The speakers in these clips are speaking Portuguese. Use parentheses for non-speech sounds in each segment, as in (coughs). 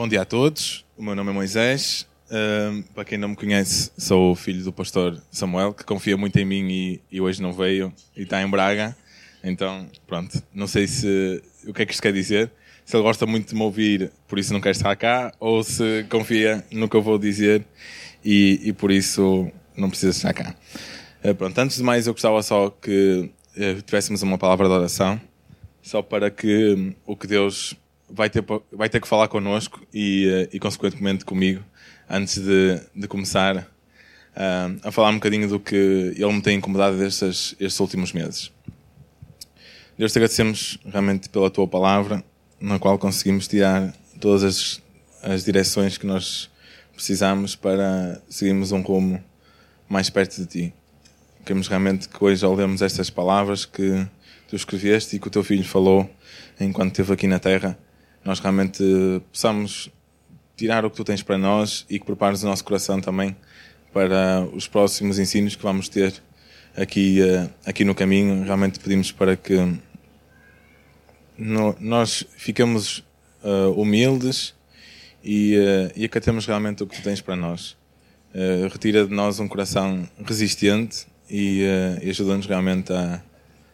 Bom dia a todos, o meu nome é Moisés. Para quem não me conhece, sou o filho do pastor Samuel, que confia muito em mim e, e, hoje não veio e está em Braga. Então, pronto, não sei se o que é que isto quer dizer. Se ele gosta muito de me ouvir, por isso não quer estar cá, ou se confia no que eu vou dizer e, e por isso não precisa estar cá. Uh, pronto, antes de mais, eu gostava só que uh, tivéssemos uma palavra de oração, só para que um, o que Deus vai ter, vai ter que falar connosco e, eh, e consequentemente comigo antes de, de começar uh, a falar um bocadinho do que ele me tem incomodado estes, estes últimos meses. Deus te agradecemos realmente pela tua palavra, na qual conseguimos tirar todas as, as direções que nós precisamos para seguirmos um rumo mais perto de ti. Queremos realmente que hoje, ao lermos estas palavras que tu escreveste e que o teu filho falou enquanto esteve aqui na Terra, nós realmente possamos tirar o que tu tens para nós e que prepares o nosso coração também para os próximos ensinos que vamos ter aqui, eh, aqui no caminho. Realmente pedimos para que nós fiquemos uh, humildes e, uh, e acatemos realmente o que tu tens para nós. Retira de nós um coração resistente e, e ajuda-nos realmente a,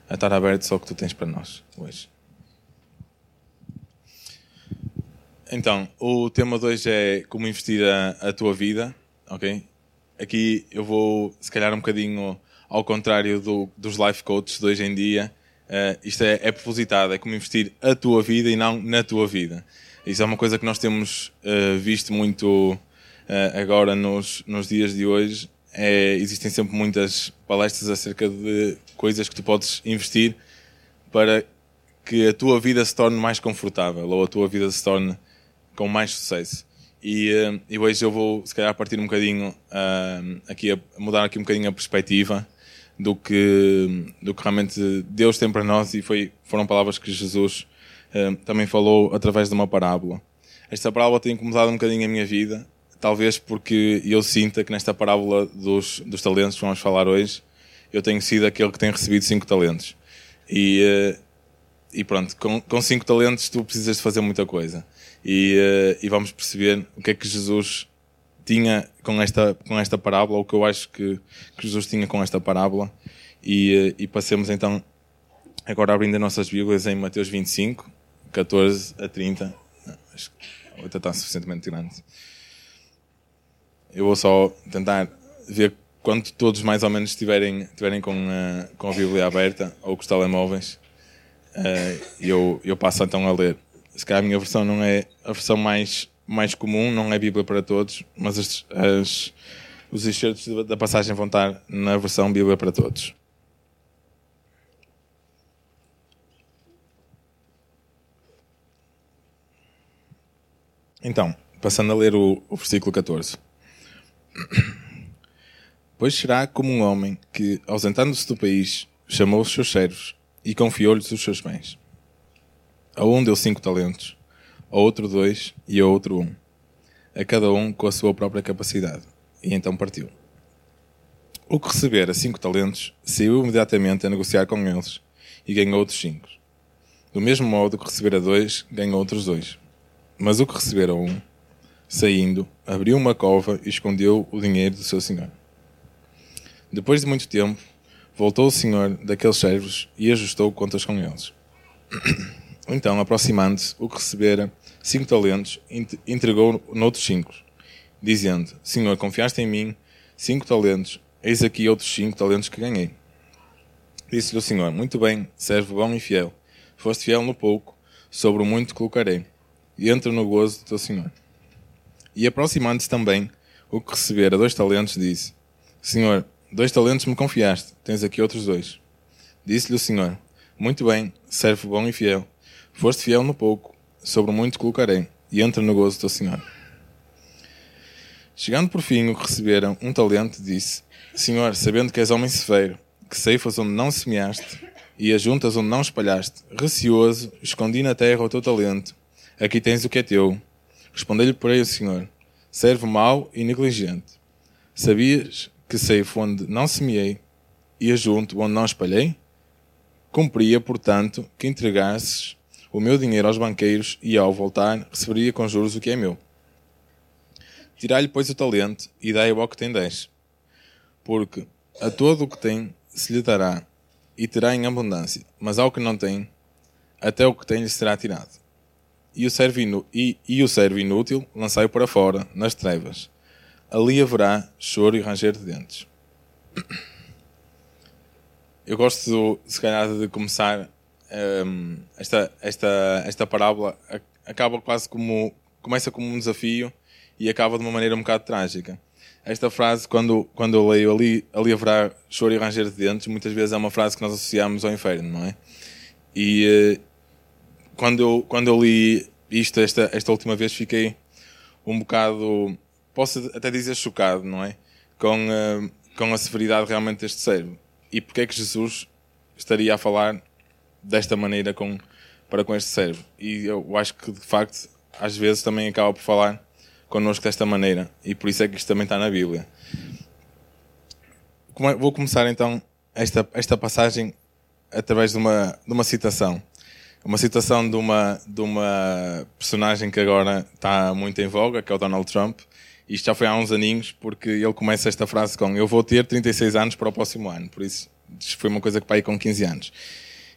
a estar abertos ao que tu tens para nós hoje. Então, o tema de hoje é como investir a, a, tua vida, ok? Aqui eu vou, se calhar, um bocadinho ao contrário do, dos life coaches de hoje em dia. Uh, isto é, é propositado, é como investir a tua vida e não na tua vida. Isso é uma coisa que nós temos uh, visto muito uh, agora nos, nos dias de hoje. É, existem sempre muitas palestras acerca de coisas que tu podes investir para que a tua vida se torne mais confortável ou a tua vida se torne com mais sucesso. E, uh, e hoje eu vou, se calhar, partir um bocadinho uh, aqui, a mudar aqui um bocadinho a perspectiva do que, do que realmente Deus tem para nós e foi, foram palavras que Jesus uh, também falou através de uma parábola. Esta parábola tem incomodado um bocadinho a minha vida, talvez porque eu sinta que nesta parábola dos, dos talentos que vamos falar hoje, eu tenho sido aquele que tem recebido cinco talentos. E, e pronto, com, com cinco talentos tu precisas de fazer muita coisa e, uh, e vamos perceber o que é que Jesus tinha com esta, com esta parábola, o que eu acho que, que Jesus tinha com esta parábola. E, uh, e passemos então agora abrindo as nossas Bíblias em Mateus 25, 14 a 30. Não, acho que a outra está suficientemente grande. Eu vou só tentar ver quando todos mais ou menos estiverem, estiverem com, uh, com a Bíblia aberta ou com os telemóveis, uh, eu, eu passo então a ler se calhar a minha versão não é a versão mais, mais comum, não é Bíblia para todos, mas as, as, os excertos da passagem vão estar na versão Bíblia para todos. Então, passando a ler o, o versículo 14. (clears throat) Pois será como um homem que, ausentando-se do país, chamou os seus servos e confiou-lhes os seus bens. A um deu cinco talentos, a outro dois e a outro um, a cada um com a sua própria capacidade. E então partiu. O que recebera cinco talentos saiu imediatamente a negociar com eles e ganhou outros cinco. Do mesmo modo que recebera dois, ganhou outros dois. Mas o que recebera um, saindo, abriu uma cova e escondeu o dinheiro do seu senhor. Depois de muito tempo, voltou o senhor daqueles servos e ajustou contas com eles. (coughs) Então, aproximando-se, o que recebera cinco talentos, entregou noutros cinco, dizendo: Senhor, confiaste em mim cinco talentos, eis aqui outros cinco talentos que ganhei. Disse-lhe o Senhor: Muito bem, servo bom e fiel. Foste fiel no pouco, sobre o muito colocarei, e entra no gozo do teu Senhor. E aproximando-se também, o que recebera dois talentos, disse: Senhor, dois talentos me confiaste, tens aqui outros dois. Disse-lhe o Senhor: Muito bem, servo bom e fiel. Foste fiel no pouco, sobre muito colocarei, e entra no gozo do teu Senhor. Chegando por fim o que receberam um talento, disse: Senhor, sabendo que és homem severo, que ceifas onde não semeaste e ajuntas onde não espalhaste, receoso, escondi na terra o teu talento. Aqui tens o que é teu. Respondeu-lhe, porém, o Senhor: Servo mau e negligente. Sabias que ceifo onde não semeei e ajunto onde não espalhei? Cumpria, portanto, que entregasses o meu dinheiro aos banqueiros e, ao voltar, receberia com juros o que é meu. Tirai-lhe, pois, o talento e dai-o ao que tem dez. Porque a todo o que tem se lhe dará e terá em abundância, mas ao que não tem, até o que tem lhe será tirado. E o servo, e, e o servo inútil lançai-o para fora, nas trevas. Ali haverá choro e ranger de dentes. Eu gosto, se calhar, de começar um, esta, esta, esta parábola. Acaba quase como. Começa como um desafio e acaba de uma maneira um bocado trágica. Esta frase, quando, quando eu leio ali, ali haverá choro e ranger de dentes, muitas vezes é uma frase que nós associamos ao inferno, não é? E uh, quando, eu, quando eu li isto esta, esta última vez, fiquei um bocado, posso até dizer chocado, não é? Com, uh, com a severidade realmente deste servo. E porque é que Jesus estaria a falar desta maneira com, para com este servo? E eu acho que, de facto, às vezes também acaba por falar connosco desta maneira. E por isso é que isto também está na Bíblia. Vou começar então esta, esta passagem através de uma, de uma citação. Uma citação de uma, de uma personagem que agora está muito em voga, que é o Donald Trump. Isto já foi há uns aninhos, porque ele começa esta frase com Eu vou ter 36 anos para o próximo ano. Por isso, foi uma coisa que pai com 15 anos.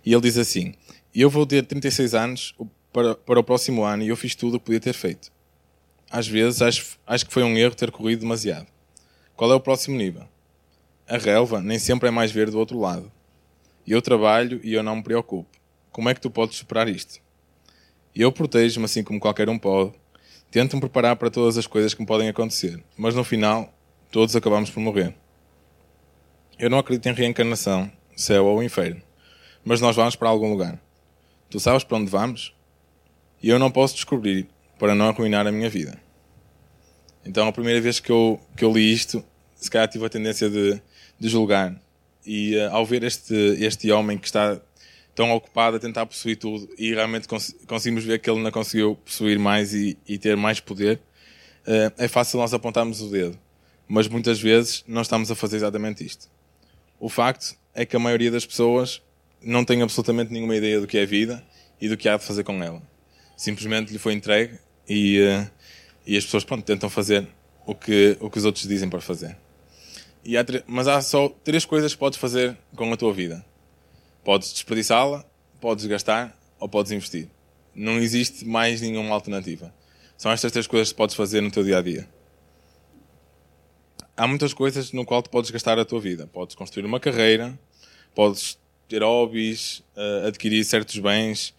E ele diz assim: Eu vou ter 36 anos para, para o próximo ano e eu fiz tudo o que podia ter feito às vezes, acho, acho que foi um erro ter corrido demasiado. Qual é o próximo nível? A relva nem sempre é mais verde do outro lado. Eu trabalho e eu não me preocupo. Como é que tu podes superar isto? Eu protejo-me assim como qualquer um pode. Tento-me preparar para todas as coisas que me podem acontecer. Mas no final, todos acabamos por morrer. Eu não acredito em reencarnação, céu ou inferno. Mas nós vamos para algum lugar. Tu sabes para onde vamos? E eu não posso descobrir para não arruinar a minha vida. Então, a primeira vez que eu, que eu li isto, se calhar tive a tendência de, de julgar. E uh, ao ver este, este homem que está tão ocupado a tentar possuir tudo e realmente cons conseguimos ver que ele não conseguiu possuir mais e, e ter mais poder, uh, é fácil nós apontarmos o dedo. Mas muitas vezes não estamos a fazer exatamente isto. O facto é que a maioria das pessoas não tem absolutamente nenhuma ideia do que é vida e do que há de fazer com ela. Simplesmente lhe foi entregue e, uh, e as pessoas pronto, tentam fazer o que, o que os outros dizem para fazer. E há mas há só três coisas que podes fazer com a tua vida: podes desperdiçá-la, podes gastar ou podes investir. Não existe mais nenhuma alternativa. São estas três coisas que podes fazer no teu dia a dia. Há muitas coisas no qual tu podes gastar a tua vida. Podes construir uma carreira, podes ter hobbies, uh, adquirir certos bens,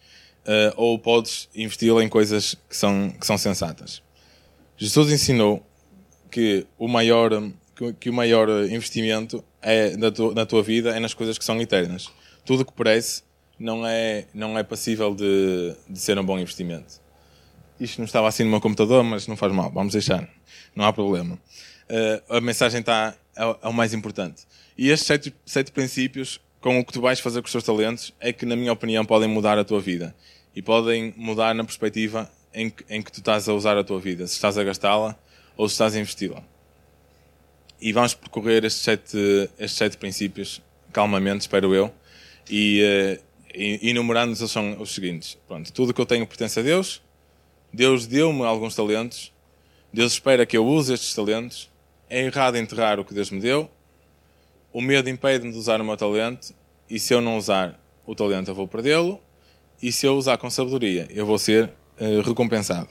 uh, ou podes investi-la em coisas que são, que são sensatas. Jesus ensinou que o maior, que, o maior investimento é na, tu, na tua vida é nas coisas que são eternas. Tudo que parece não é, não é passível de, de ser um bom investimento. Isto não estava assim no meu computador, mas não faz mal, vamos deixar, não há problema. Uh, a mensagem está é, é, o mais importante. E estes sete, sete princípios com o que tu vais fazer com os teus talentos é que, na minha opinião, podem mudar a tua vida. E podem mudar na perspectiva em que, em que tu estás a usar a tua vida. Se estás a gastá-la ou se estás a investi-la. E vamos percorrer estes sete, estes sete princípios calmamente, espero eu. E, uh, enumerando-nos eles são os seguintes. Pronto, tudo o que eu tenho pertence a Deus. Deus deu-me alguns talentos. Deus espera que eu use estes talentos. É errado enterrar o que Deus me deu o medo impede-me de usar o meu talento e se eu não usar o talento eu vou perdê-lo e se eu usar com sabedoria eu vou ser uh, recompensado.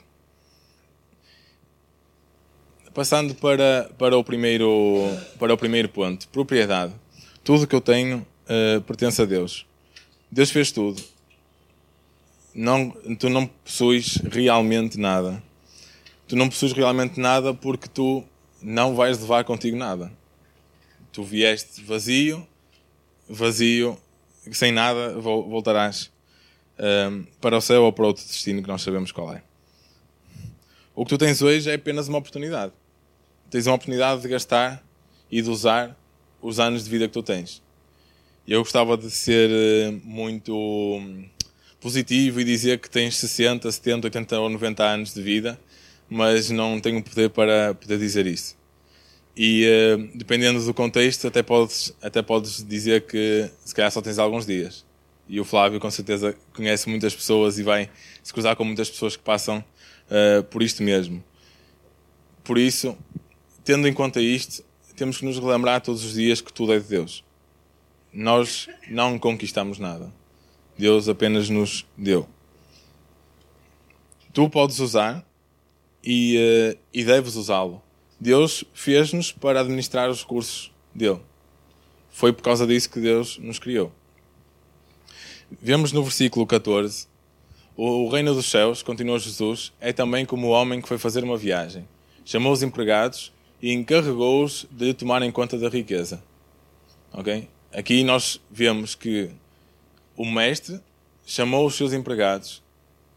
Passando para, para, o primeiro, para o primeiro ponto, propriedade. Tudo que eu tenho uh, pertence a Deus. Deus fez tudo. Não, tu não possuis realmente nada. Tu não possuis realmente nada porque tu não vais levar contigo nada tu vieste vazio, vazio, sem nada, voltarás um, para o céu ou para outro destino que nós sabemos qual é. O que tu tens hoje é apenas uma oportunidade. Tens uma oportunidade de gastar e de usar os anos de vida que tu tens. Eu gostava de ser eh, muito hum, positivo e dizer que tens 60, 70, 80 ou 90 anos de vida, mas não tenho poder para poder dizer isso. E uh, dependendo do contexto, até podes, até podes dizer que se calhar só tens alguns dias. E o Flávio, com certeza, conhece muitas pessoas e vai se cruzar com muitas pessoas que passam uh, por isto mesmo. Por isso, tendo em conta isto, temos que nos relembrar todos os dias que tudo é de Deus. Nós não conquistamos nada. Deus apenas nos deu. Tu podes usar e, uh, e deves usá-lo. Deus fez-nos para administrar os recursos dele. Foi por causa disso que Deus nos criou. Vemos no versículo 14: O reino dos céus, continua Jesus, é também como o homem que foi fazer uma viagem. Chamou os empregados e encarregou-os de tomarem conta da riqueza. Ok? Aqui nós vemos que o mestre chamou os seus empregados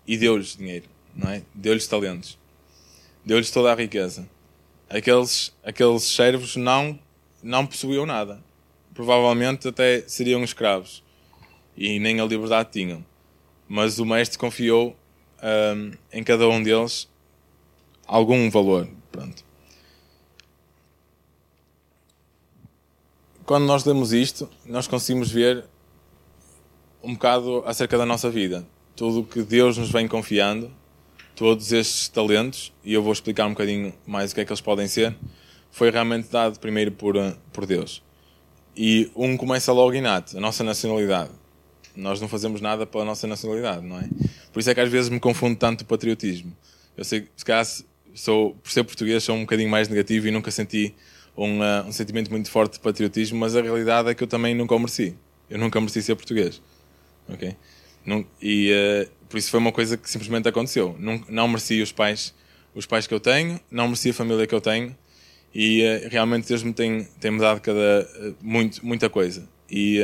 e deu-lhes dinheiro, não é? Deu-lhes talentos. Deu-lhes toda a riqueza. Aqueles, aqueles servos não, não possuíam nada. Provavelmente até seriam escravos e nem a liberdade tinham. Mas o mestre confiou um, em cada um deles algum valor. Pronto. Quando nós lemos isto, nós conseguimos ver um bocado acerca da nossa vida. Tudo o que Deus nos vem confiando, todos estes talentos, e eu vou explicar um bocadinho mais o que é que eles podem ser, foi realmente dado primeiro por, por Deus. E um começa logo inato, a nossa nacionalidade. Nós não fazemos nada pela nossa nacionalidade, não é? Por isso é que às vezes me confundo tanto o patriotismo. Eu sei que, se calhar, sou, por ser português, sou um bocadinho mais negativo e nunca senti um, uh, um sentimento muito forte de patriotismo, mas a realidade é que eu também nunca o mereci. Eu nunca mereci ser português. Ok? E uh, por isso foi uma coisa que simplesmente aconteceu. Não, não mereci os pais, os pais que eu tenho, não mereci a família que eu tenho e uh, realmente Deus me tem, tem me dado cada, muito, muita coisa. E,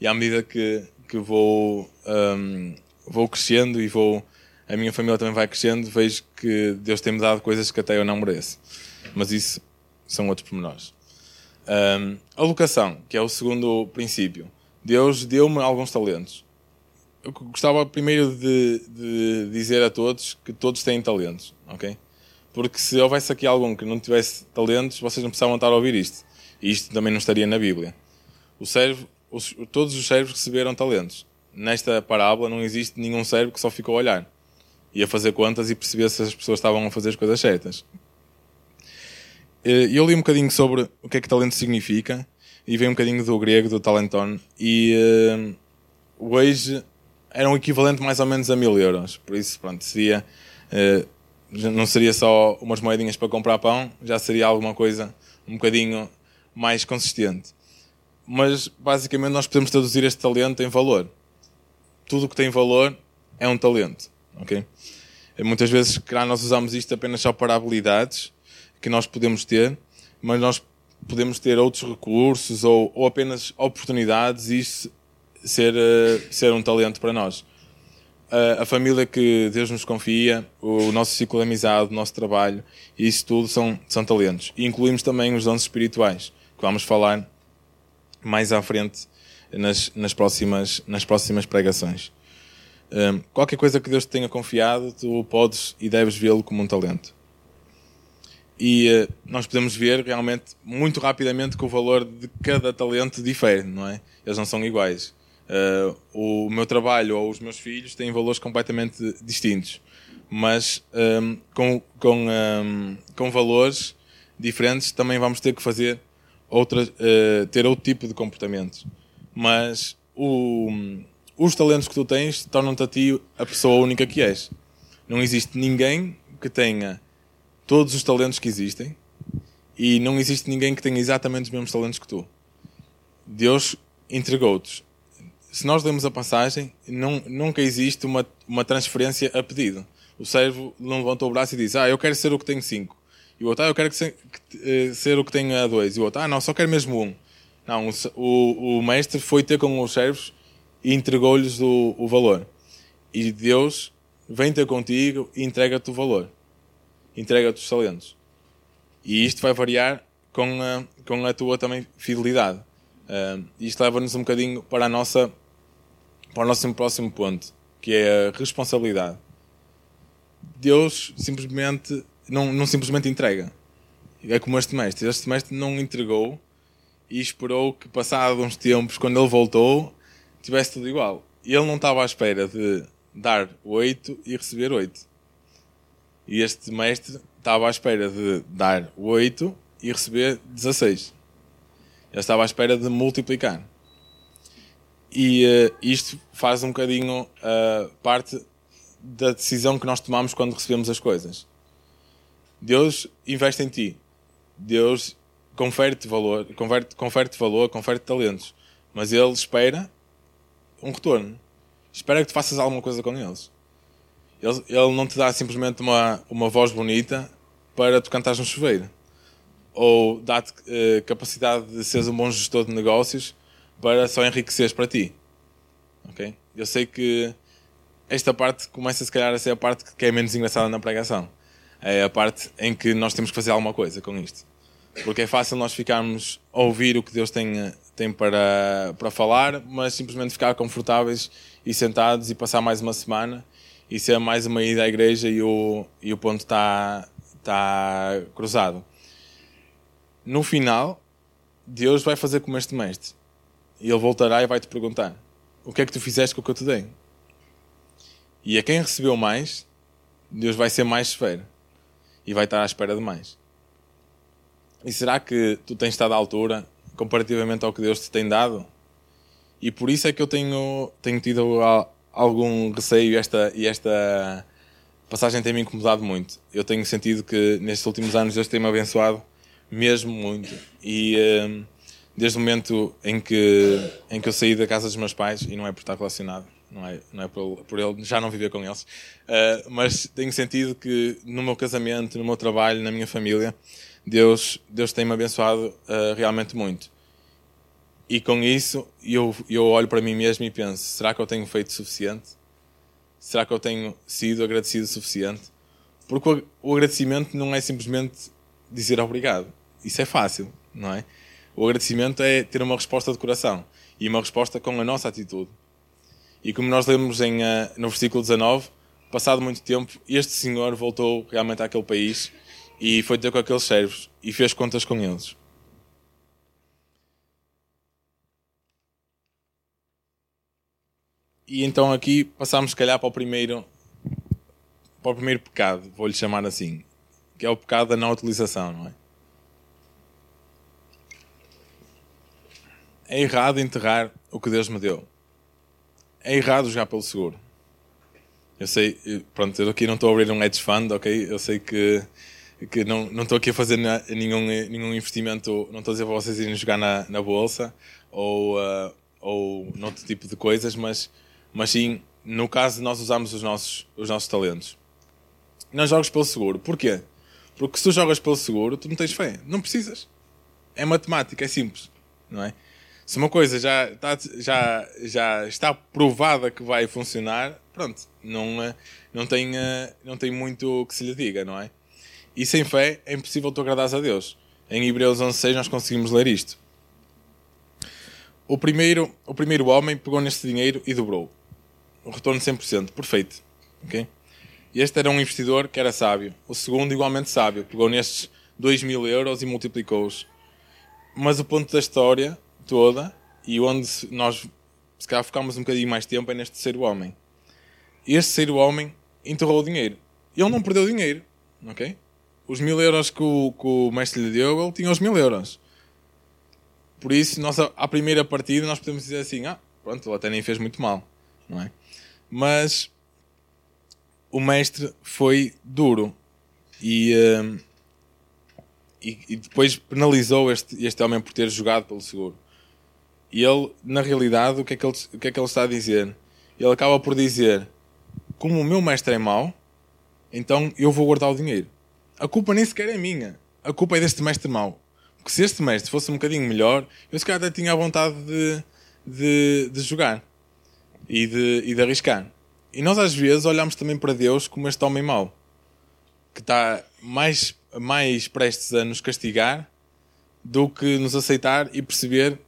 e à medida que, que vou, um, vou crescendo e vou a minha família também vai crescendo, vejo que Deus tem-me dado coisas que até eu não mereço. Mas isso são outros pormenores. Um, a locação, que é o segundo princípio. Deus deu-me alguns talentos. Eu gostava primeiro de, de, dizer a todos que todos têm talentos, ok? Porque se houvesse aqui algum que não tivesse talentos, vocês não precisavam estar a ouvir isto. E isto também não estaria na Bíblia. O servo, os, todos os servos receberam talentos. Nesta parábola não existe nenhum servo que só ficou a olhar. Ia fazer contas e perceber se as pessoas estavam a fazer as coisas certas. Eh, eu li um bocadinho sobre o que é que talento significa e veio um bocadinho do grego, do talenton, e hoje era um equivalente mais ou menos a mil euros. Por isso, pronto, seria. Uh, não seria só umas moedinhas para comprar pão, já seria alguma coisa um bocadinho mais consistente. Mas basicamente nós podemos traduzir este talento em valor. Tudo o que tem valor é um talento. ok? Muitas vezes, claro, nós usamos isto apenas só para habilidades, que nós podemos ter, mas nós podemos ter outros recursos ou, ou apenas oportunidades e isso ser, uh, ser um talento para nós. Uh, a família que Deus nos confia, o nosso ciclo de amizade, o nosso trabalho, isso tudo são, são talentos. E incluímos também os dons espirituais, que vamos falar mais à frente nas, nas, próximas, nas próximas pregações. Um, eh, qualquer coisa que Deus te tenha confiado, tu podes e deves vê-lo como um talento e uh, nós podemos ver realmente muito rapidamente que o valor de cada talento difere, não é? Eles não são iguais. Uh, o meu trabalho ou os meus filhos têm valores completamente distintos, mas um, ehm, com, com, um, ehm, com valores diferentes também vamos ter que fazer outra, uh, ter outro tipo de comportamento. Mas o, os talentos que tu tens tornam-te a ti a pessoa única que és. Não existe ninguém que tenha todos os talentos que existem e não existe ninguém que tenha exatamente os mesmos talentos que tu. Deus entregou-te. Se nós lemos a passagem, não, nunca existe uma, uma transferência a pedido. O servo não levantou o braço e diz: Ah, eu quero ser o que tenho cinco. E o outro, ah, eu quero que se, que, uh, ser o que tenho a dois. E o outro, ah, não, só quero mesmo um. Não, o, o, o mestre foi ter com os servos e entregou-lhes o, o valor. E Deus vem ter contigo e entrega-te o valor entrega-te os talentos. E isto vai variar com a, com a tua também fidelidade. Uh, isto leva-nos um bocadinho para a nossa para o nosso próximo ponto, que é a responsabilidade. Deus simplesmente não, não simplesmente entrega. É como este mestre. Este mestre não entregou e esperou que, passado uns tempos, quando ele voltou, tivesse tudo igual. ele não estava à espera de dar 8 e receber 8. E este mestre estava à espera de dar 8 e receber 16. Ele estava à espera de multiplicar. E uh, isto faz um bocadinho uh, parte da decisão que nós tomamos quando recebemos as coisas. Deus investe em ti. Deus confere-te valor, confere-te confere valor, confere-te talentos. Mas Ele espera um retorno. Espera que tu faças alguma coisa com eles. Ele, ele não te dá simplesmente uma, uma voz bonita para tu cantares no chuveiro. Ou dá-te uh, capacidade de seres um bom gestor de negócios para só enriqueceres para ti. Ok? Eu sei que esta parte começa se calhar a ser a parte que é menos engraçada na pregação. É a parte em que nós temos que fazer alguma coisa com isto. Porque é fácil nós ficarmos a ouvir o que Deus tem, tem para, para falar, mas simplesmente ficar confortáveis e sentados e passar mais uma semana e ser mais uma ida à igreja e o, e o ponto está, está cruzado. No final, Deus vai fazer como este mestre. E ele voltará e vai te perguntar: O que é que tu fizeste com o que eu te dei? E a quem recebeu mais, Deus vai ser mais severo e vai estar à espera de mais. E será que tu tens estado à altura comparativamente ao que Deus te tem dado? E por isso é que eu tenho, tenho tido algum receio e esta, e esta passagem tem me incomodado muito. Eu tenho sentido que nestes últimos anos Deus tem-me abençoado mesmo muito. E uh, desde o momento em que, em que eu saí da casa dos meus pais, e não é por estar relacionado, não é, não é por, por ele já não viver com eles, uh, mas tenho sentido que no meu casamento, no meu trabalho, na minha família, Deus, Deus tem-me abençoado uh, realmente muito. E com isso, eu, eu olho para mim mesmo e penso: será que eu tenho feito o suficiente? Será que eu tenho sido agradecido o suficiente? Porque o, o agradecimento não é simplesmente dizer obrigado. Isso é fácil, não é? O agradecimento é ter uma resposta de coração e uma resposta com a nossa atitude. E como nós lemos em, uh, no versículo 19, passado muito tempo, este senhor voltou realmente àquele país e foi ter com aqueles servos e fez contas com eles. E então aqui passamos, se calhar, para o primeiro, para o primeiro pecado, vou-lhe chamar assim, que é o pecado da não utilização, não é? É errado enterrar o que Deus me deu. É errado jogar pelo seguro. Eu sei, pronto, eu aqui não estou a abrir um hedge fund, ok? Eu sei que, que não, não estou aqui a fazer nenhum, nenhum investimento, não estou a dizer para vocês irem jogar na, na bolsa ou, uh, ou noutro tipo de coisas, mas, mas sim, no caso nós usarmos os nossos, os nossos talentos. Não jogas pelo seguro. Porquê? Porque se tu jogas pelo seguro, tu não tens fé. Não precisas. É matemática, é simples. Não é? Se uma coisa já está, já, já está provada que vai funcionar, pronto, não, é, não, tem, eh, não tem muito que se lhe diga, não é? E sem fé é impossível tu agradares a Deus. Em Hebreus 11.6 nós conseguimos ler isto. O primeiro, o primeiro homem pegou neste dinheiro e dobrou. O retorno 100%. Perfeito. Okay? Este era um investidor que era sábio. O segundo, igualmente sábio, pegou nestes 2 mil euros e multiplicou-os. Mas o ponto da história toda, e onde nós se calhar focámos um bocadinho mais tempo, é neste terceiro homem. Este terceiro homem enterrou o dinheiro. Ele não perdeu dinheiro, ok? Os mil euros que o, que o mestre lhe deu, ele tinha os mil euros. Por isso, nós, à primeira partida, nós podemos dizer assim: ah, pronto, ele até nem fez muito mal, não é? Mas o mestre foi duro e, uh, e, e, depois penalizou este, este homem por ter jogado pelo seguro. E ele, na realidade, o que, é que ele, o que é que ele está a dizer? Ele acaba por dizer: Como o meu mestre é mau, então eu vou guardar o dinheiro. A culpa nem sequer é minha. A culpa é deste mestre mau. Porque se este mestre fosse um bocadinho melhor, eu se calhar até tinha a vontade de, de, de jogar e de, e de arriscar. E nós às vezes olhamos também para Deus como este homem mau, que está mais, mais prestes a nos castigar do que nos aceitar e perceber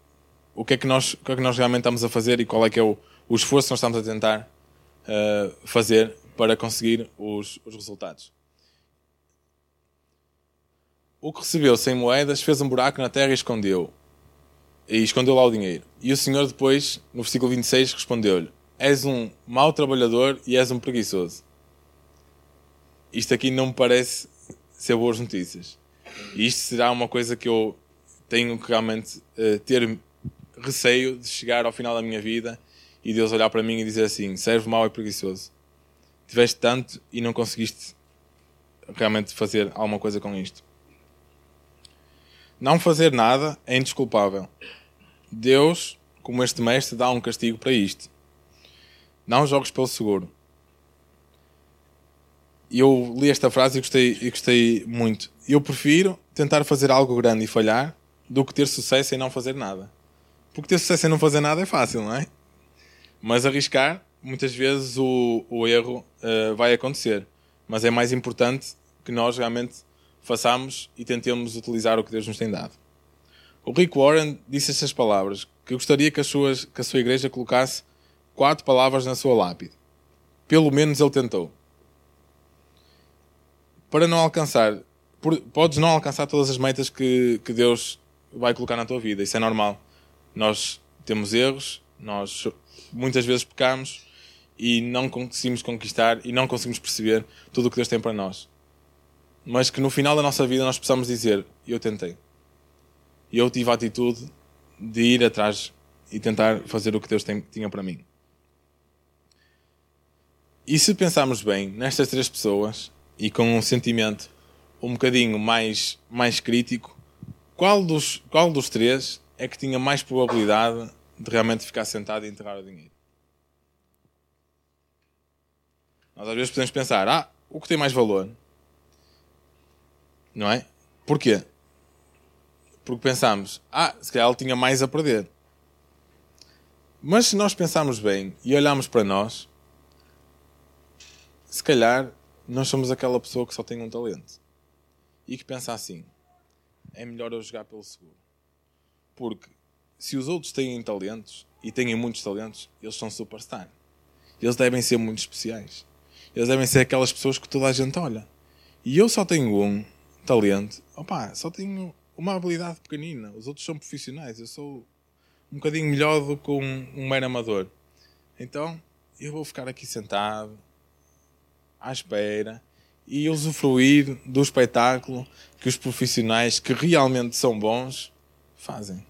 o que é que nós, o que é que nós realmente estamos a fazer e qual é que é o, o esforço que nós estamos a tentar uh, fazer para conseguir os, os resultados. O que recebeu sem moedas fez um buraco na terra e escondeu. E escondeu lá o dinheiro. E o Senhor depois, no versículo 26, respondeu-lhe: és um mau trabalhador e és um preguiçoso. Isto aqui não me parece ser boas notícias. E isto será uma coisa que eu tenho que realmente uh, ter receio de chegar ao final da minha vida e Deus olhar para mim e dizer assim: serve mau e preguiçoso. Tiveste tanto e não conseguiste realmente fazer alguma coisa com isto. Não fazer nada é indesculpável. Deus, como este mestre, dá um castigo para isto. Não jogues pelo seguro. E eu li esta frase e gostei, e gostei muito. Eu prefiro tentar fazer algo grande e falhar do que ter sucesso e não fazer nada. Porque ter sucesso e não fazer nada é fácil, não é? Mas arriscar, muitas vezes o, o erro uh, vai acontecer. Mas é mais importante que nós realmente façamos e tentemos utilizar o que Deus nos tem dado. O Rick Warren disse estas palavras, que gostaria que, suas, que a sua igreja colocasse quatro palavras na sua lápide. Pelo menos ele tentou. Para não alcançar, por, podes não alcançar todas as metas que, que Deus vai colocar na tua vida, isso é normal. Nós temos erros, nós muitas vezes pecamos e não conseguimos conquistar e não conseguimos perceber tudo o que Deus tem para nós mas que no final da nossa vida nós possamos dizer: Eu tentei. Eu tive a atitude de ir atrás e tentar fazer o que Deus tem, tinha para mim. E se pensarmos bem nestas três pessoas e com um sentimento um bocadinho mais, mais crítico, qual dos, qual dos três é que tinha mais probabilidade de realmente ficar sentado e enterrar o dinheiro? Nós às vezes podemos pensar, ah, o que tem mais valor? Não é? Porquê? Porque pensamos, ah, se calhar ele tinha mais a perder. Mas se nós pensarmos bem e olharmos para nós, se calhar nós somos aquela pessoa que só tem um talento e que pensa assim: é melhor eu jogar pelo seguro. Porque se os outros têm talentos e têm muitos talentos, eles são superstar. Eles devem ser muito especiais. Eles devem ser aquelas pessoas que toda a gente olha. E eu só tenho um talento, opa, só tenho uma habilidade pequenina. Os outros são profissionais. Eu sou um bocadinho melhor do que um, um mero amador. Então, eu vou ficar aqui sentado, à espera, e usufruir do espetáculo que os profissionais que realmente são bons fazem.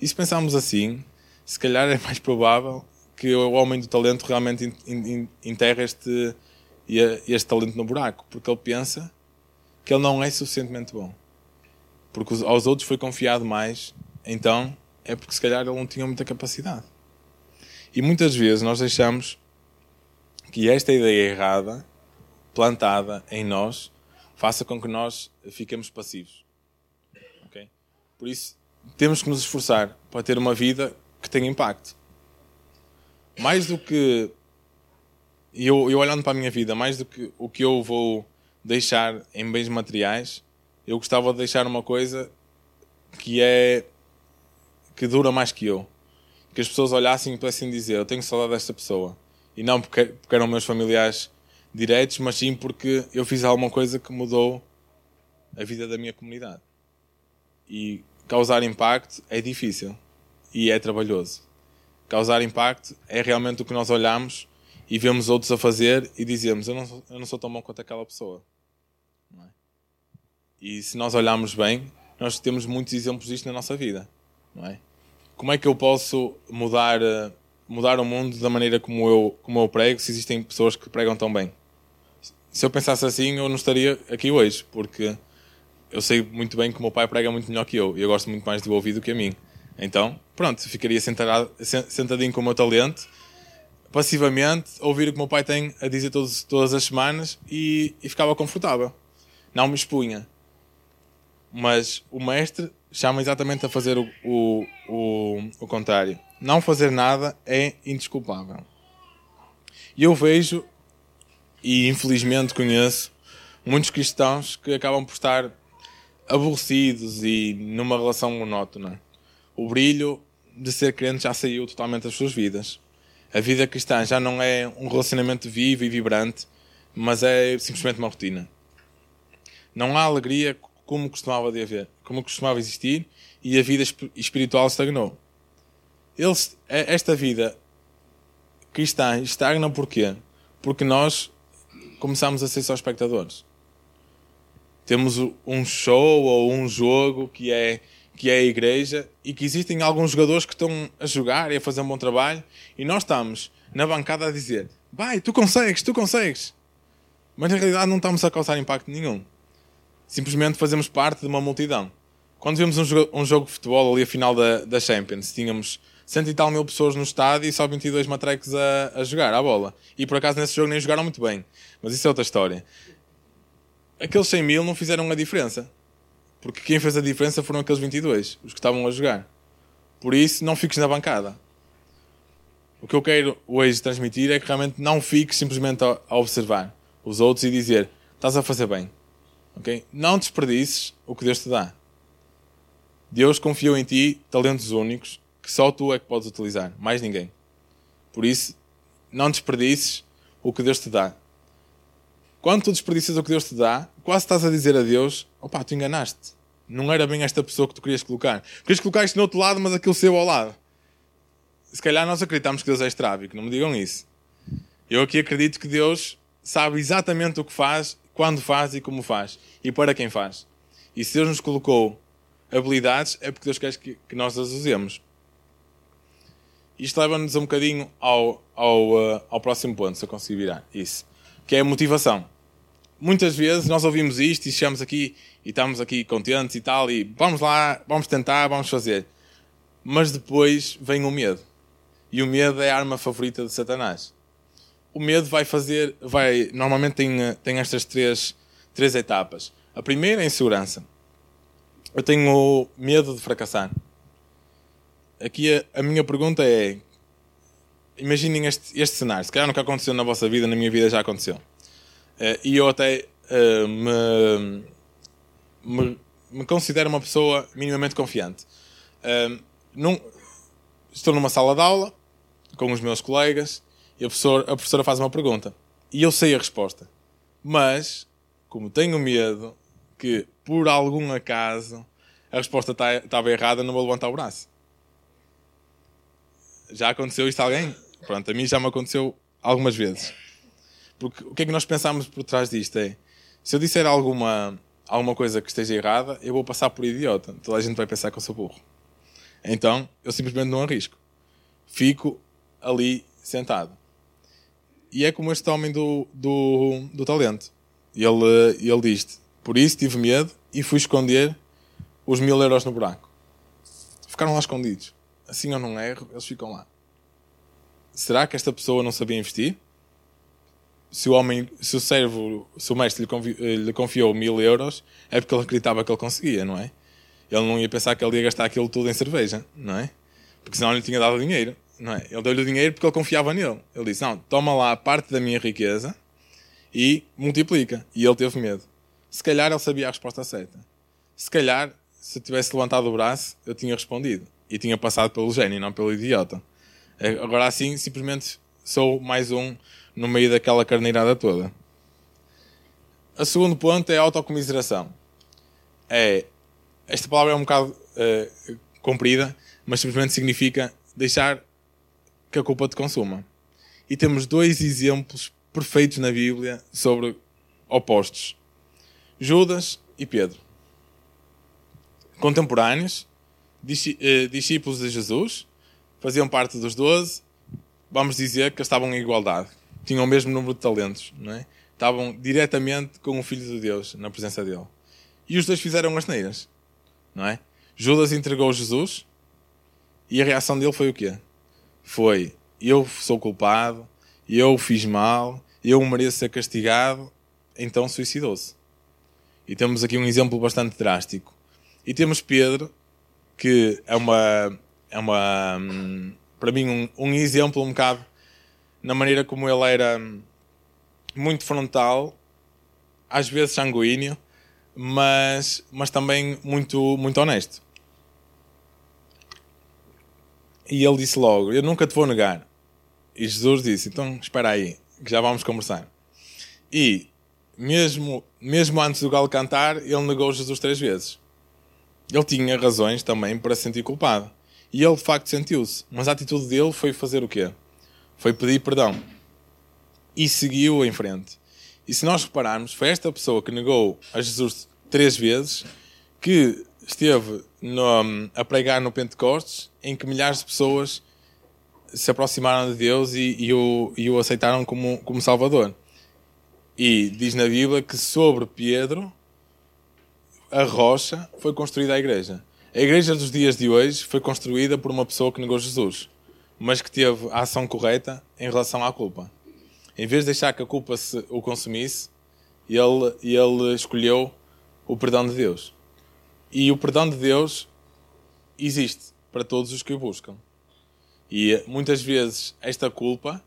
E se pensarmos assim, se calhar é mais provável que o homem do talento realmente enterre este, este talento no buraco, porque ele pensa que ele não é suficientemente bom. Porque aos outros foi confiado mais, então é porque se calhar ele não tinha muita capacidade. E muitas vezes nós deixamos que esta ideia errada, plantada em nós, faça com que nós fiquemos passivos. Por isso, temos que nos esforçar para ter uma vida que tenha impacto. Mais do que. Eu, eu olhando para a minha vida, mais do que o que eu vou deixar em bens materiais, eu gostava de deixar uma coisa que é que dura mais que eu. Que as pessoas olhassem e pudessem dizer: Eu tenho saudade desta pessoa. E não porque, porque eram meus familiares diretos, mas sim porque eu fiz alguma coisa que mudou a vida da minha comunidade. E causar impacto é difícil e é trabalhoso. Causar impacto é realmente o que nós olhamos e vemos outros a fazer e dizemos: Eu não, eu não sou tão bom quanto aquela pessoa. É? E se nós olharmos bem, nós temos muitos exemplos disto na nossa vida. É? Como é que eu posso mudar, eh, mudar o mundo da maneira como eu, como eu prego se existem pessoas que pregam tão bem? Se eu pensasse assim, eu não estaria aqui hoje, porque eu sei muito bem que o meu pai prega muito melhor que eu e eu gosto muito mais do que a mim. Então, pronto, ficaria sentado, sentadinho com o meu talento, passivamente, ouvir o que o meu pai tem a dizer todos, todas as semanas e, e ficava confortável não me expunha. Mas o mestre chama exatamente a fazer o, o, o, o contrário. Não fazer nada é indesculpável. E eu vejo, e infelizmente conheço, muitos cristãos que acabam por estar aborrecidos e numa relação monótona. O brilho de ser crente já saiu totalmente das suas vidas. A vida cristã já não é um relacionamento vivo e vibrante, mas é simplesmente uma rotina. Não há alegria como costumava de haver, como costumava existir, e a vida espiritual estagnou. Eles, esta vida cristãs estagnam porquê? Porque nós começamos a ser só espectadores. Temos um show ou um jogo que é, que é a igreja e que existem alguns jogadores que estão a jogar e a fazer um bom trabalho e nós estamos na bancada a dizer vai, tu consegues, tu consegues. Mas na realidade não estamos a causar impacto nenhum. Simplesmente fazemos parte de uma multidão. Quando vimos um jogo, um jogo de futebol ali a final da, da Champions, tínhamos cento e tal mil pessoas no estádio e só 22 matrecos a, a jogar à bola. E por acaso nesse jogo nem jogaram muito bem. Mas isso é outra história. Aqueles 100 mil não fizeram a diferença. Porque quem fez a diferença foram aqueles 22, os que estavam a jogar. Por isso, não fiques na bancada. O que eu quero hoje transmitir é que realmente não fiques simplesmente a, observar os outros e dizer estás a fazer bem. Okay? Não desperdices o que Deus te dá. Deus confiou em ti talentos únicos que só tu é que podes utilizar, mais ninguém. Por isso, não desperdices o que Deus te dá. Quando tu desperdiças o que Deus te dá, quase estás a dizer a Deus: opá, tu enganaste. Não era bem esta pessoa que tu querias colocar. Querias colocar isto no outro lado, mas aquilo seu ao lado. Se calhar nós acreditamos que Deus é estrábico, não me digam isso. Eu aqui acredito que Deus sabe exatamente o que faz, quando faz e como faz. E para quem faz. E se Deus nos colocou habilidades, é porque Deus quer que, que nós as usemos. Isto leva-nos um bocadinho ao, ao, uh, ao próximo ponto, se eu conseguir virar. Isso. Que é a motivação. Muitas vezes nós ouvimos isto e chegamos aqui e estamos aqui contentes e tal, e vamos lá, vamos tentar, vamos fazer. Mas depois vem o medo. E o medo é a arma favorita de Satanás. O medo vai fazer, vai, normalmente tem, tem estas três, três etapas. A primeira é a insegurança. Eu tenho medo de fracassar aqui a, a, minha pergunta é: imaginem este, este cenário. Se calhar nunca aconteceu na vossa vida, na minha vida já aconteceu. Uh, e eu até uh, me, me, me, considero uma pessoa minimamente confiante. Uh, num, estou numa sala de aula com os meus colegas e a professora, a professora faz uma pergunta e eu sei a resposta. Mas, como tenho medo que por algum acaso a resposta estava errada, não vou levantar o braço. Já aconteceu isto a alguém? Pronto, a mim já me aconteceu algumas vezes. Porque o que é que nós pensamos por trás disto? É se eu disser alguma, alguma coisa que esteja errada, eu vou passar por idiota. Toda a gente vai pensar que eu sou burro. Então eu simplesmente não arrisco. Fico ali sentado. E é como este homem do, do, do talento. Ele, ele diz: Por isso tive medo e fui esconder os mil euros no buraco. Ficaram lá escondidos assim eu não erro, eles ficam lá. Será que esta pessoa não sabia investir? Se o homem, se o servo, se o mestre lhe, confi, lhe confiou mil euros, é porque ele acreditava que ele conseguia, não é? Ele não ia pensar que ele ia gastar aquilo tudo em cerveja, não é? Porque senão ele tinha dado dinheiro, não é? Ele deu-lhe o dinheiro porque ele confiava nele. Ele disse: Não, toma lá parte da minha riqueza e multiplica. E ele teve medo. Se calhar ele sabia a resposta certa. Se calhar, se tivesse levantado o braço, eu tinha respondido e tinha passado pelo gênio, não pelo idiota. É, agora assim, simplesmente sou mais um no meio daquela carneirada toda. O segundo ponto é a autocomiseração. É, esta palavra é um bocado uh, comprida, mas simplesmente significa deixar que a culpa te consuma. E temos dois exemplos perfeitos na Bíblia sobre opostos: Judas e Pedro. Contemporâneos, eh, discípulos de Jesus, faziam parte dos doze, vamos dizer que estavam em igualdade, tinham o mesmo número de talentos, não é? estavam diretamente com o Filho de Deus, na presença dele. E os dois fizeram as neiras, não é? Judas entregou Jesus e a reação dele foi o quê? Foi: Eu sou culpado, eu fiz mal, eu mereço ser castigado, então suicidou-se. E temos aqui um exemplo bastante drástico. E temos Pedro, que é uma, é uma para mim, um, um exemplo um bocado na maneira como ele era muito frontal, às vezes sanguíneo, mas, mas também muito, muito honesto. E ele disse logo: Eu nunca te vou negar. E Jesus disse: Então espera aí, que já vamos conversar. E mesmo, mesmo antes do galo cantar, ele negou Jesus três vezes. Ele tinha razões também para se sentir culpado. E ele de facto sentiu-se. Mas a atitude dele foi fazer o quê? Foi pedir perdão. E seguiu em frente. E se nós repararmos, foi esta pessoa que negou a Jesus três vezes que esteve no, a pregar no Pentecostes, em que milhares de pessoas se aproximaram de Deus e, e, o, e o aceitaram como, como Salvador. E diz na Bíblia que sobre Pedro, a rocha, foi construída a igreja. A igreja dos dias de hoje foi construída por uma pessoa que negou Jesus, mas que teve a ação correta em relação à culpa. Em vez de deixar que a culpa se, o consumisse, ele, ele escolheu o perdão de Deus. E o perdão de Deus existe para todos os que o buscam. E muitas vezes esta culpa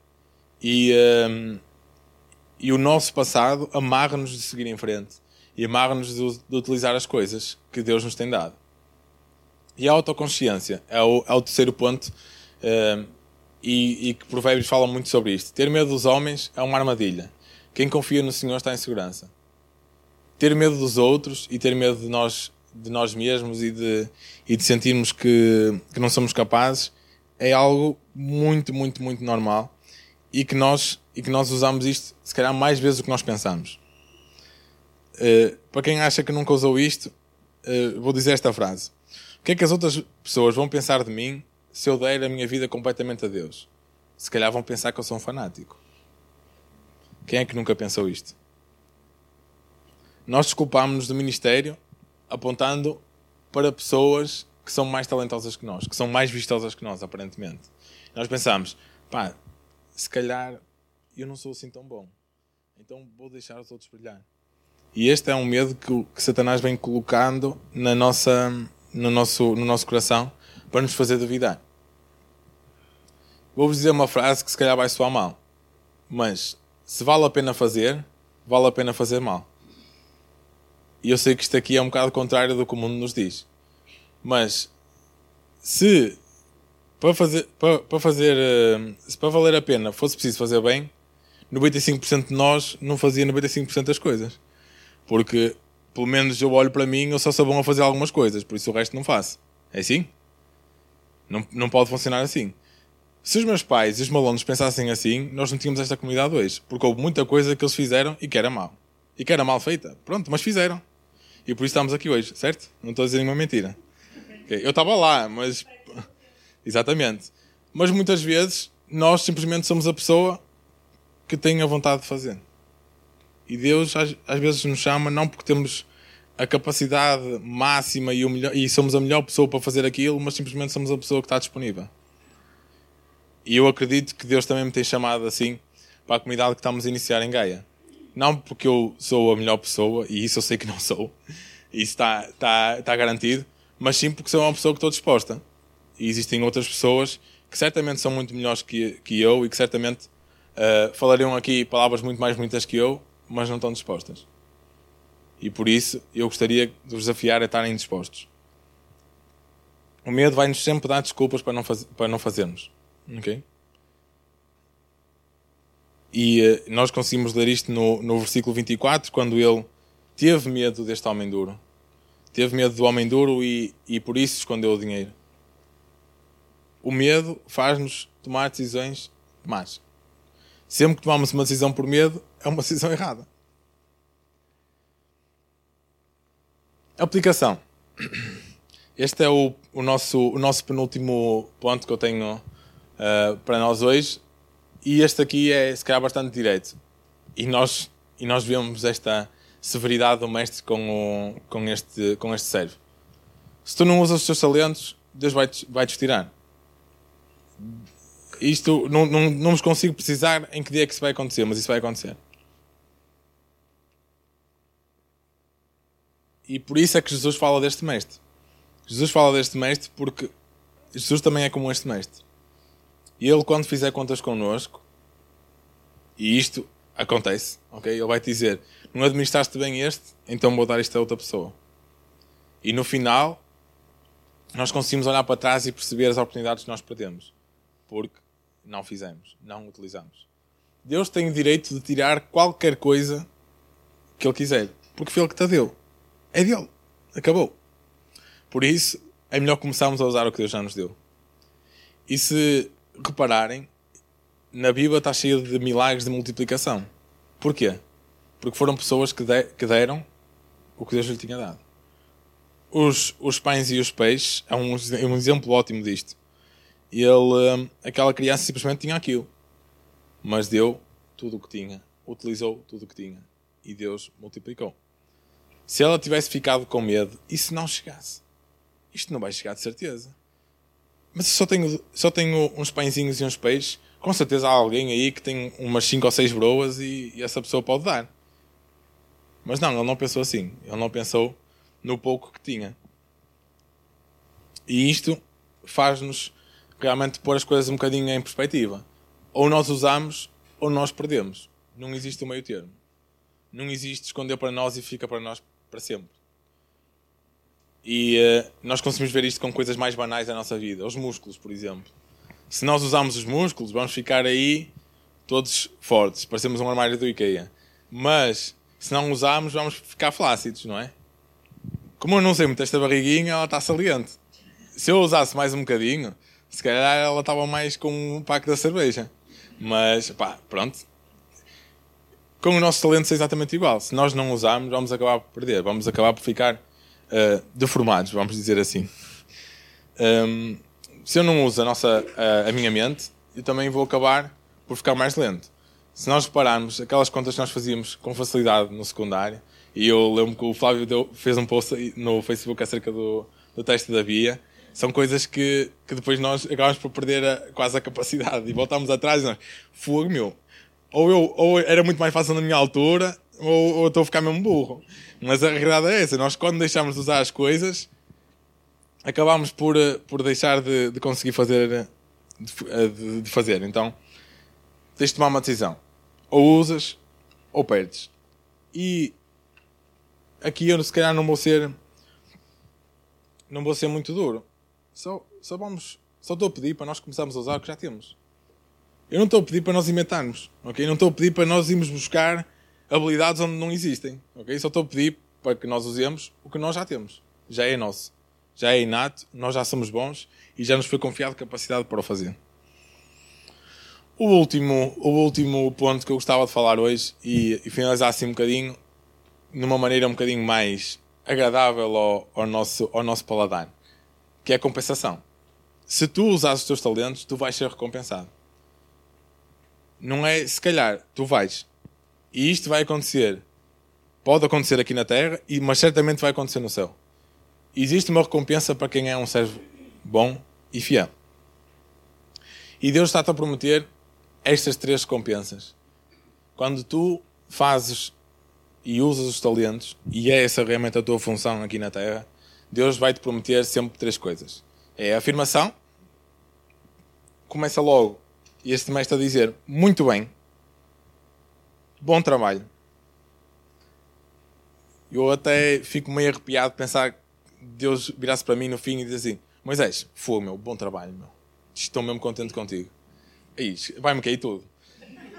e, um, e o nosso passado amarra-nos de seguir em frente e amarra-nos de, de utilizar as coisas que Deus nos tem dado. E a autoconsciência é o, é o terceiro ponto uh, e, e, que provérbios falam muito sobre isto. Ter medo dos homens é uma armadilha. Quem confia no Senhor está em segurança. Ter medo dos outros e ter medo de nós, de nós mesmos e de, e de sentirmos que, que não somos capazes é algo muito, muito, muito normal e que nós, e que nós usamos isto, se calhar, mais vezes do que nós pensamos. Uh, para quem acha que nunca usou isto, uh, vou dizer esta frase. O que é que as outras pessoas vão pensar de mim se eu der a minha vida completamente a Deus? Se calhar vão pensar que eu sou um fanático. Quem é que nunca pensou isto? Nós desculpámos-nos do ministério apontando para pessoas que são mais talentosas que nós, que são mais vistosas que nós, aparentemente. Nós pensamos, pá, se calhar eu não sou assim tão bom, então vou deixar os outros brilhar. E este é um medo que, que Satanás vem colocando na nossa, no nosso, no nosso coração para nos fazer duvidar. Vou-vos dizer uma frase que se calhar vai soar mal, mas se vale a pena fazer, vale a pena fazer mal. E eu sei que isto aqui é um bocado contrário do que o mundo nos diz. Mas se para fazer, para, para fazer eh, se para valer a pena fosse preciso fazer bem, 95% de nós não fazia 95% das coisas. Porque pelo menos eu olho para mim, eu só sou bom a fazer algumas coisas, por isso o resto não faço. É assim? Não, não pode funcionar assim. Se os meus pais e os malunos pensassem assim, nós não tínhamos esta comunidade hoje. Porque houve muita coisa que eles fizeram e que era mal. E que era mal feita. Pronto, mas fizeram. E por isso estamos aqui hoje, certo? Não estou a dizer nenhuma mentira. Okay. Eu estava lá, mas. (laughs) Exatamente. Mas muitas vezes nós simplesmente somos a pessoa que tem a vontade de fazer. E Deus às, às vezes nos chama não porque temos a capacidade máxima e, melhor, e, somos a melhor pessoa para fazer aquilo, mas simplesmente somos a pessoa que está disponível. E eu acredito que Deus também me tem chamado assim para a comunidade que estamos a iniciar em Gaia. Não porque eu sou a melhor pessoa, e isso eu sei que não sou, isso está, está, está garantido, mas sim porque sou uma pessoa que estou disposta. E existem outras pessoas que certamente são muito melhores que, que eu e que certamente uh, falariam aqui palavras muito mais bonitas que eu, mas não estão dispostas. E por isso eu gostaria de vos desafiar a estarem dispostos. O medo vai-nos sempre dar desculpas para não, faz, para não fazermos. Ok? E uh, nós conseguimos ler isto no, no versículo 24, quando ele teve medo deste homem duro. Teve medo do homem duro e, e por isso escondeu o dinheiro. O medo faz-nos tomar decisões más. Sempre que tomamos uma decisão por medo, é uma decisão errada. Aplicação. Este é o, o, nosso, o nosso penúltimo ponto que eu tenho uh, para nós hoje. E este aqui é, se calhar, bastante direito. E nós, e nós vemos esta severidade do mestre com, o, com, este, com este servo. Se tu não usas os teus talentos, Deus vai-te vai -te tirar. Isto não, não, não vos consigo precisar em que dia é que isso vai acontecer, mas isso vai acontecer. E por isso é que Jesus fala deste mestre. Jesus fala deste mestre porque Jesus também é como este mestre. E ele, quando fizer contas connosco, e isto acontece, ok? Ele vai te dizer: Não administraste bem este, então vou dar isto a outra pessoa. E no final, nós conseguimos olhar para trás e perceber as oportunidades que nós perdemos. Porque não fizemos, não utilizamos. Deus tem o direito de tirar qualquer coisa que Ele quiser, porque foi Ele que te deu. É dele. Acabou. Por isso, é melhor começarmos a usar o que Deus já nos deu. E se repararem, na Bíblia está cheio de milagres de multiplicação. Porquê? Porque foram pessoas que, de, que deram o que Deus lhe tinha dado. Os, os pães e os peixes é um, é um exemplo ótimo disto. Ele, hum, aquela criança simplesmente tinha aquilo, mas deu tudo o que tinha, utilizou tudo o que tinha e Deus multiplicou. Se ela tivesse ficado com medo, e se não chegasse? Isto não vai chegar de certeza. Mas só tenho, só tenho uns pãezinhos e uns peixes, com certeza há alguém aí que tem umas 5 ou 6 broas e, e essa pessoa pode dar. Mas não, ele não pensou assim. Ele não pensou no pouco que tinha. E isto faz-nos realmente pôr as coisas um bocadinho em perspectiva. Ou nós usamos ou nós perdemos. Não existe o meio termo. Não existe esconder para nós e fica para nós para sempre. E uh, nós conseguimos ver isto com coisas mais banais da nossa vida. Os músculos, por exemplo. Se nós usarmos os músculos, vamos ficar aí todos fortes. Parecemos um armário do IKEA. Mas se não usarmos, vamos ficar flácidos, não é? Como eu não sei muito esta barriguinha, ela está saliente. Se eu usasse mais um bocadinho, se calhar ela estava mais com um pack da cerveja. Mas, pá, pronto. Com o nosso talento é exatamente igual. Se nós não usarmos, vamos acabar por perder. Vamos acabar por ficar uh, deformados, vamos dizer assim. Um, se eu não uso a, nossa, a, a minha mente, eu também vou acabar por ficar mais lento se nós repararmos, aquelas contas que nós fazíamos com facilidade no secundário, e eu lembro que o Flávio deu, fez um post no Facebook acerca do, do teste da Bia, são coisas que, que depois nós acabamos por perder a, quase a capacidade e voltamos atrás e nós, fogo meu, ou, eu, ou era muito mais fácil na minha altura, ou, ou eu estou a ficar mesmo burro. Mas a realidade é essa, nós quando deixamos de usar as coisas, acabamos por, por deixar de, de conseguir fazer, de, de fazer. Então, tens de tomar uma decisão ou usas ou perdes. E aqui eu se calhar não vou ser não vou ser muito duro. Só, só vamos só estou a pedir para nós começarmos a usar o que já temos. Eu não estou a pedir para nós inventarmos, ok? Não estou a pedir para nós irmos buscar habilidades onde não existem, ok? Só estou a pedir para que nós usemos o que nós já temos. Já é nosso. Já é inato, nós já somos bons e já nos foi confiado capacidade para o fazer. O último, o último ponto que eu gostava de falar hoje e, e finalizar assim um bocadinho, numa maneira um bocadinho mais agradável ao, ao, nosso, ao nosso paladar, que é a compensação. Se tu usares os teus talentos, tu vais ser recompensado. Não é, se calhar, tu vais. E isto vai acontecer. Pode acontecer aqui na Terra, mas certamente vai acontecer no céu. Existe uma recompensa para quem é um servo bom e fiel. E Deus está-te a prometer estas três recompensas. Quando tu fazes e usas os talentos, e é essa realmente a tua função aqui na Terra, Deus vai te prometer sempre três coisas. É a afirmação, começa logo este mestre a dizer: Muito bem, bom trabalho. Eu até fico meio arrepiado de pensar que Deus virasse para mim no fim e diz assim: Moisés, foi meu, bom trabalho, meu. Estou mesmo contente contigo vai-me cair tudo.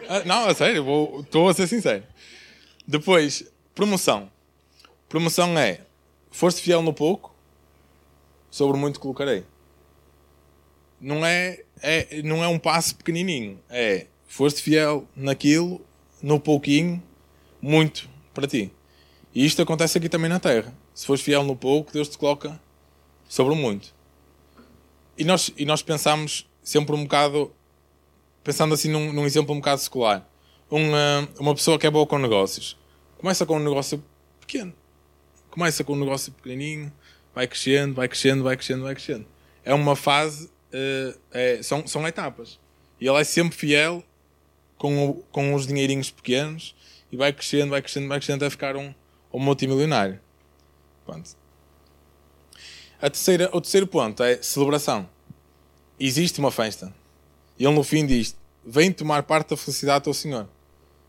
Ah, não, a sério, estou a ser sincero. Depois, promoção. Promoção é: foste fiel no pouco, sobre muito colocarei. Não é, é, não é um passo pequenininho. É, foste fiel naquilo, no pouquinho, muito para ti. E isto acontece aqui também na Terra. Se fores fiel no pouco, Deus te coloca sobre muito. E nós, e nós pensamos sempre um bocado pensando assim num, num exemplo um bocado secular, uma, uma pessoa que é boa com negócios, começa com um negócio pequeno, começa com um negócio pequenininho, vai crescendo, vai crescendo, vai crescendo, vai crescendo. É uma fase, uh, é, são, são etapas. E ele é sempre fiel com, o, com os dinheirinhos pequenos e vai crescendo, vai crescendo, vai crescendo até ficar um, um multimilionário. Pronto. A terceira, o terceiro ponto é celebração. Existe uma festa. E ele no fim diz: Vem tomar parte da felicidade do teu Senhor.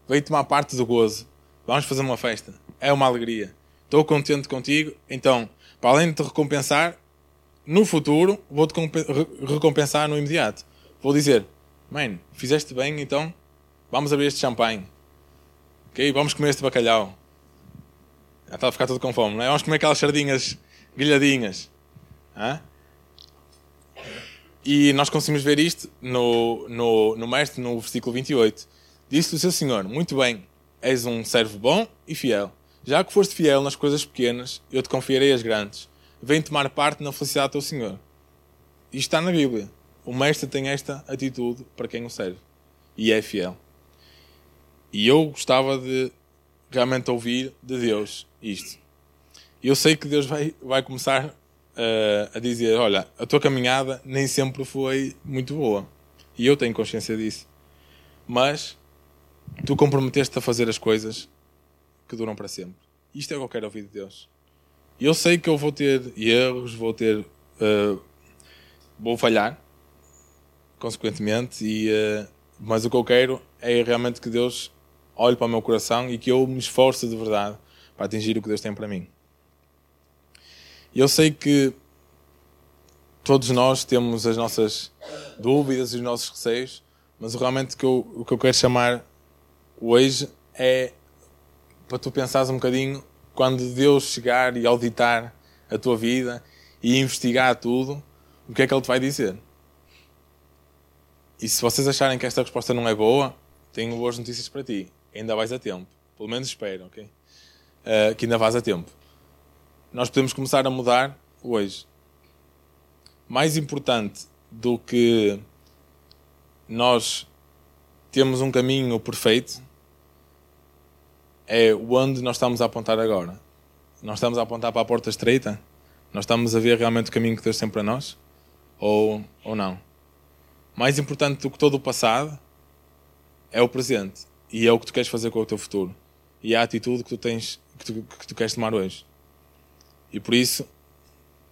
Vem tomar parte do gozo. Vamos fazer uma festa. É uma alegria. Estou contente contigo. Então, para além de te recompensar, no futuro, vou-te recompensar no imediato. Vou dizer: Man, fizeste bem, então vamos abrir este champanhe. Ok? Vamos comer este bacalhau. Já está a ficar tudo com fome, não é? Vamos comer aquelas sardinhas grelhadinhas. Hã? E nós conseguimos ver isto no, no, no Mestre, no versículo 28. Disse o seu Senhor: Muito bem, és um servo bom e fiel. Já que foste fiel nas coisas pequenas, eu te confiarei as grandes. Vem tomar parte na felicidade do teu Senhor. Isto está na Bíblia. O Mestre tem esta atitude para quem o serve. E é fiel. E eu gostava de realmente ouvir de Deus isto. E eu sei que Deus vai, vai começar uh, a dizer: Olha, a tua caminhada nem sempre foi muito boa. E eu tenho consciência disso. Mas tu comprometeste a fazer as coisas que duram para sempre. Isto é o que eu quero ouvir de Deus. E eu sei que eu vou ter erros, vou ter. Uh, vou falhar, consequentemente, e, uh, mas o que eu quero é realmente que Deus olhe para o meu coração e que eu me esforce de verdade para atingir o que Deus tem para mim. E eu sei que todos nós temos as nossas dúvidas e os nossos receios, mas realmente o que eu, o que eu quero chamar hoje é para tu pensares um bocadinho quando Deus chegar e auditar a tua vida e investigar tudo, o que é que Ele te vai dizer? E se vocês acharem que esta resposta não é boa, tenho boas notícias para ti. Ainda vais a tempo. Pelo menos espero, ok? Uh, que ainda vais a tempo. Nós podemos começar a mudar hoje. Mais importante do que nós temos um caminho perfeito é onde nós estamos a apontar agora. Nós estamos a apontar para a porta estreita? Nós estamos a ver realmente o caminho que Deus tem para nós? Ou, ou não? Mais importante do que todo o passado é o presente. E é o que tu queres fazer com o teu futuro. E é a atitude que tu tens, que tu, que tu queres tomar hoje. E por isso,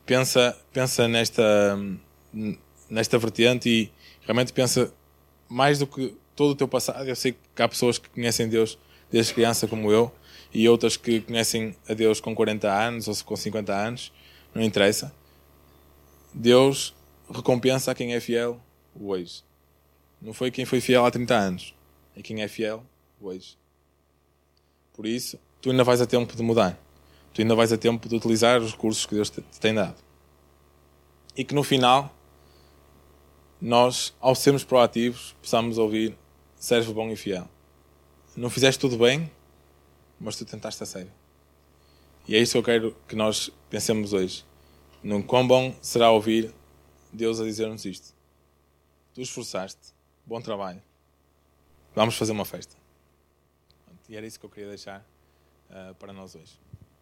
pensa, pensa nesta, nesta vertente e realmente pensa mais do que todo o teu passado. Eu sei que há pessoas que conhecem Deus desde criança, como eu, e outras que conhecem a Deus com 40 anos ou com 50 anos, não interessa. Deus recompensa a quem é fiel hoje. Não foi quem foi fiel há 30 anos, é quem é fiel hoje. Por isso, tu ainda vais a tempo de mudar. Tu ainda vais a tempo de utilizar os recursos que Deus te tem dado. E que no final, nós, ao sermos proativos, possamos ouvir: servo bom e fiel. Não fizeste tudo bem, mas tu tentaste a sério. E é isso que eu quero que nós pensemos hoje. Num quão bom será ouvir Deus a dizer-nos isto. Tu esforçaste, bom trabalho. Vamos fazer uma festa. E era isso que eu queria deixar uh, para nós hoje.